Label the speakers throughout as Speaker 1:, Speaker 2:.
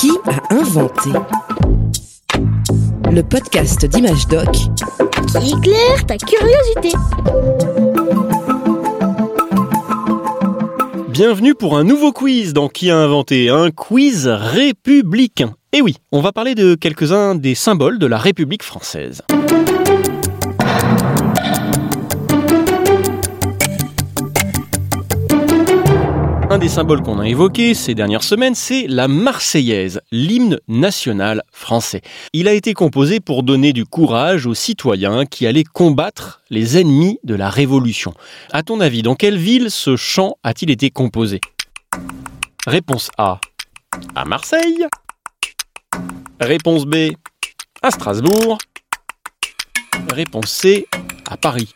Speaker 1: Qui a inventé Le podcast d'Image Doc
Speaker 2: qui éclaire ta curiosité.
Speaker 3: Bienvenue pour un nouveau quiz dans Qui a inventé Un quiz républicain. Et oui, on va parler de quelques-uns des symboles de la République française. Un des symboles qu'on a évoqué ces dernières semaines, c'est la Marseillaise, l'hymne national français. Il a été composé pour donner du courage aux citoyens qui allaient combattre les ennemis de la Révolution. À ton avis, dans quelle ville ce chant a-t-il été composé? Réponse A. À Marseille. Réponse B. À Strasbourg. Réponse C. À Paris.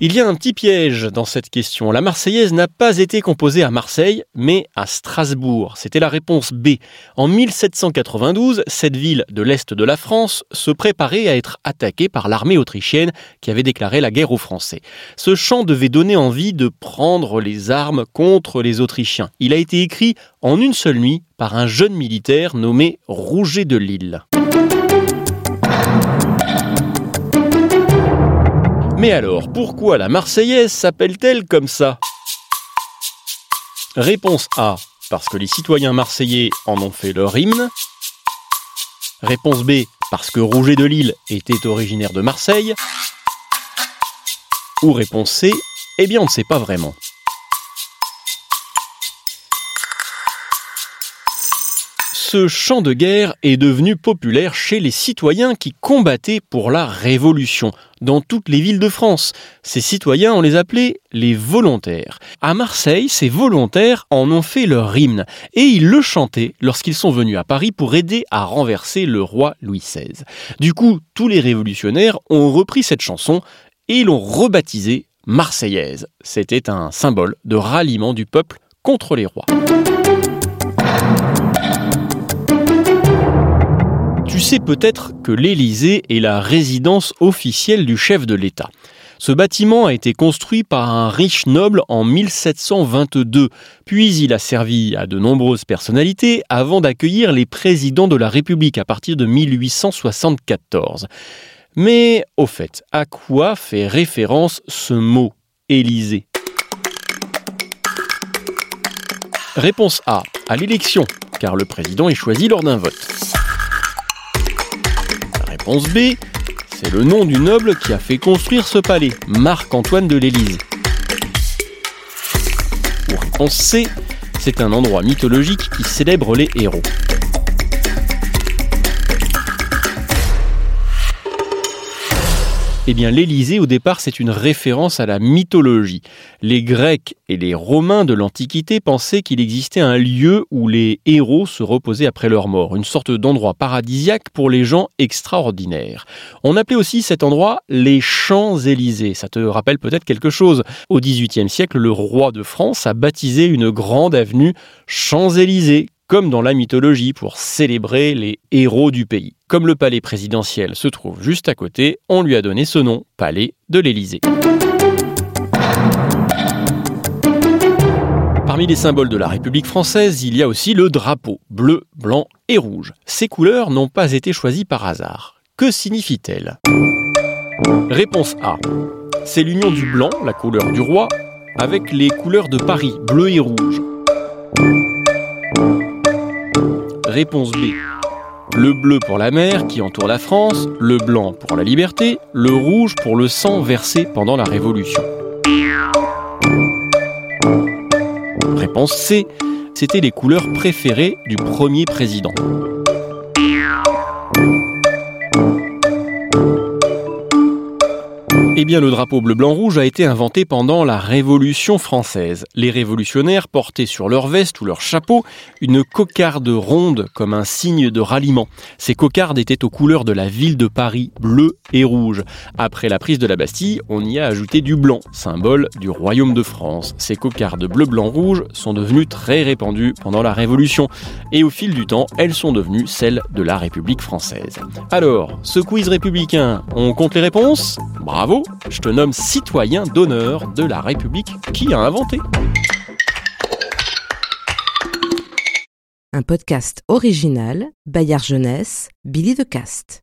Speaker 3: Il y a un petit piège dans cette question. La Marseillaise n'a pas été composée à Marseille, mais à Strasbourg. C'était la réponse B. En 1792, cette ville de l'Est de la France se préparait à être attaquée par l'armée autrichienne qui avait déclaré la guerre aux Français. Ce chant devait donner envie de prendre les armes contre les Autrichiens. Il a été écrit en une seule nuit par un jeune militaire nommé Rouget de Lille. Mais alors, pourquoi la Marseillaise s'appelle-t-elle comme ça? Réponse A. Parce que les citoyens marseillais en ont fait leur hymne. Réponse B. Parce que Rouget de Lille était originaire de Marseille. Ou réponse C. Eh bien, on ne sait pas vraiment. Ce chant de guerre est devenu populaire chez les citoyens qui combattaient pour la Révolution dans toutes les villes de France. Ces citoyens, on les appelait les volontaires. À Marseille, ces volontaires en ont fait leur hymne et ils le chantaient lorsqu'ils sont venus à Paris pour aider à renverser le roi Louis XVI. Du coup, tous les révolutionnaires ont repris cette chanson et l'ont rebaptisée Marseillaise. C'était un symbole de ralliement du peuple contre les rois. Tu sais peut-être que l'Élysée est la résidence officielle du chef de l'État. Ce bâtiment a été construit par un riche noble en 1722, puis il a servi à de nombreuses personnalités avant d'accueillir les présidents de la République à partir de 1874. Mais au fait, à quoi fait référence ce mot Élysée Réponse A, à l'élection, car le président est choisi lors d'un vote. Réponse B, c'est le nom du noble qui a fait construire ce palais, Marc-Antoine de l'Élysée. Ou réponse C, c'est un endroit mythologique qui célèbre les héros. Eh bien, l'Élysée, au départ, c'est une référence à la mythologie. Les Grecs et les Romains de l'Antiquité pensaient qu'il existait un lieu où les héros se reposaient après leur mort, une sorte d'endroit paradisiaque pour les gens extraordinaires. On appelait aussi cet endroit les Champs-Élysées. Ça te rappelle peut-être quelque chose. Au XVIIIe siècle, le roi de France a baptisé une grande avenue Champs-Élysées comme dans la mythologie, pour célébrer les héros du pays. Comme le palais présidentiel se trouve juste à côté, on lui a donné ce nom, palais de l'Élysée. Parmi les symboles de la République française, il y a aussi le drapeau, bleu, blanc et rouge. Ces couleurs n'ont pas été choisies par hasard. Que signifient-elles? Réponse A. C'est l'union du blanc, la couleur du roi, avec les couleurs de Paris, bleu et rouge. Réponse B. Le bleu pour la mer qui entoure la France, le blanc pour la liberté, le rouge pour le sang versé pendant la Révolution. Réponse C. C'était les couleurs préférées du premier président. Eh bien, le drapeau bleu-blanc-rouge a été inventé pendant la Révolution française. Les révolutionnaires portaient sur leur veste ou leur chapeau une cocarde ronde comme un signe de ralliement. Ces cocardes étaient aux couleurs de la ville de Paris, bleu et rouge. Après la prise de la Bastille, on y a ajouté du blanc, symbole du royaume de France. Ces cocardes bleu-blanc-rouge sont devenues très répandues pendant la Révolution et au fil du temps, elles sont devenues celles de la République française. Alors, ce quiz républicain, on compte les réponses? Bravo je te nomme citoyen d'honneur de la République. Qui a inventé
Speaker 1: Un podcast original, Bayard Jeunesse, Billy de Cast.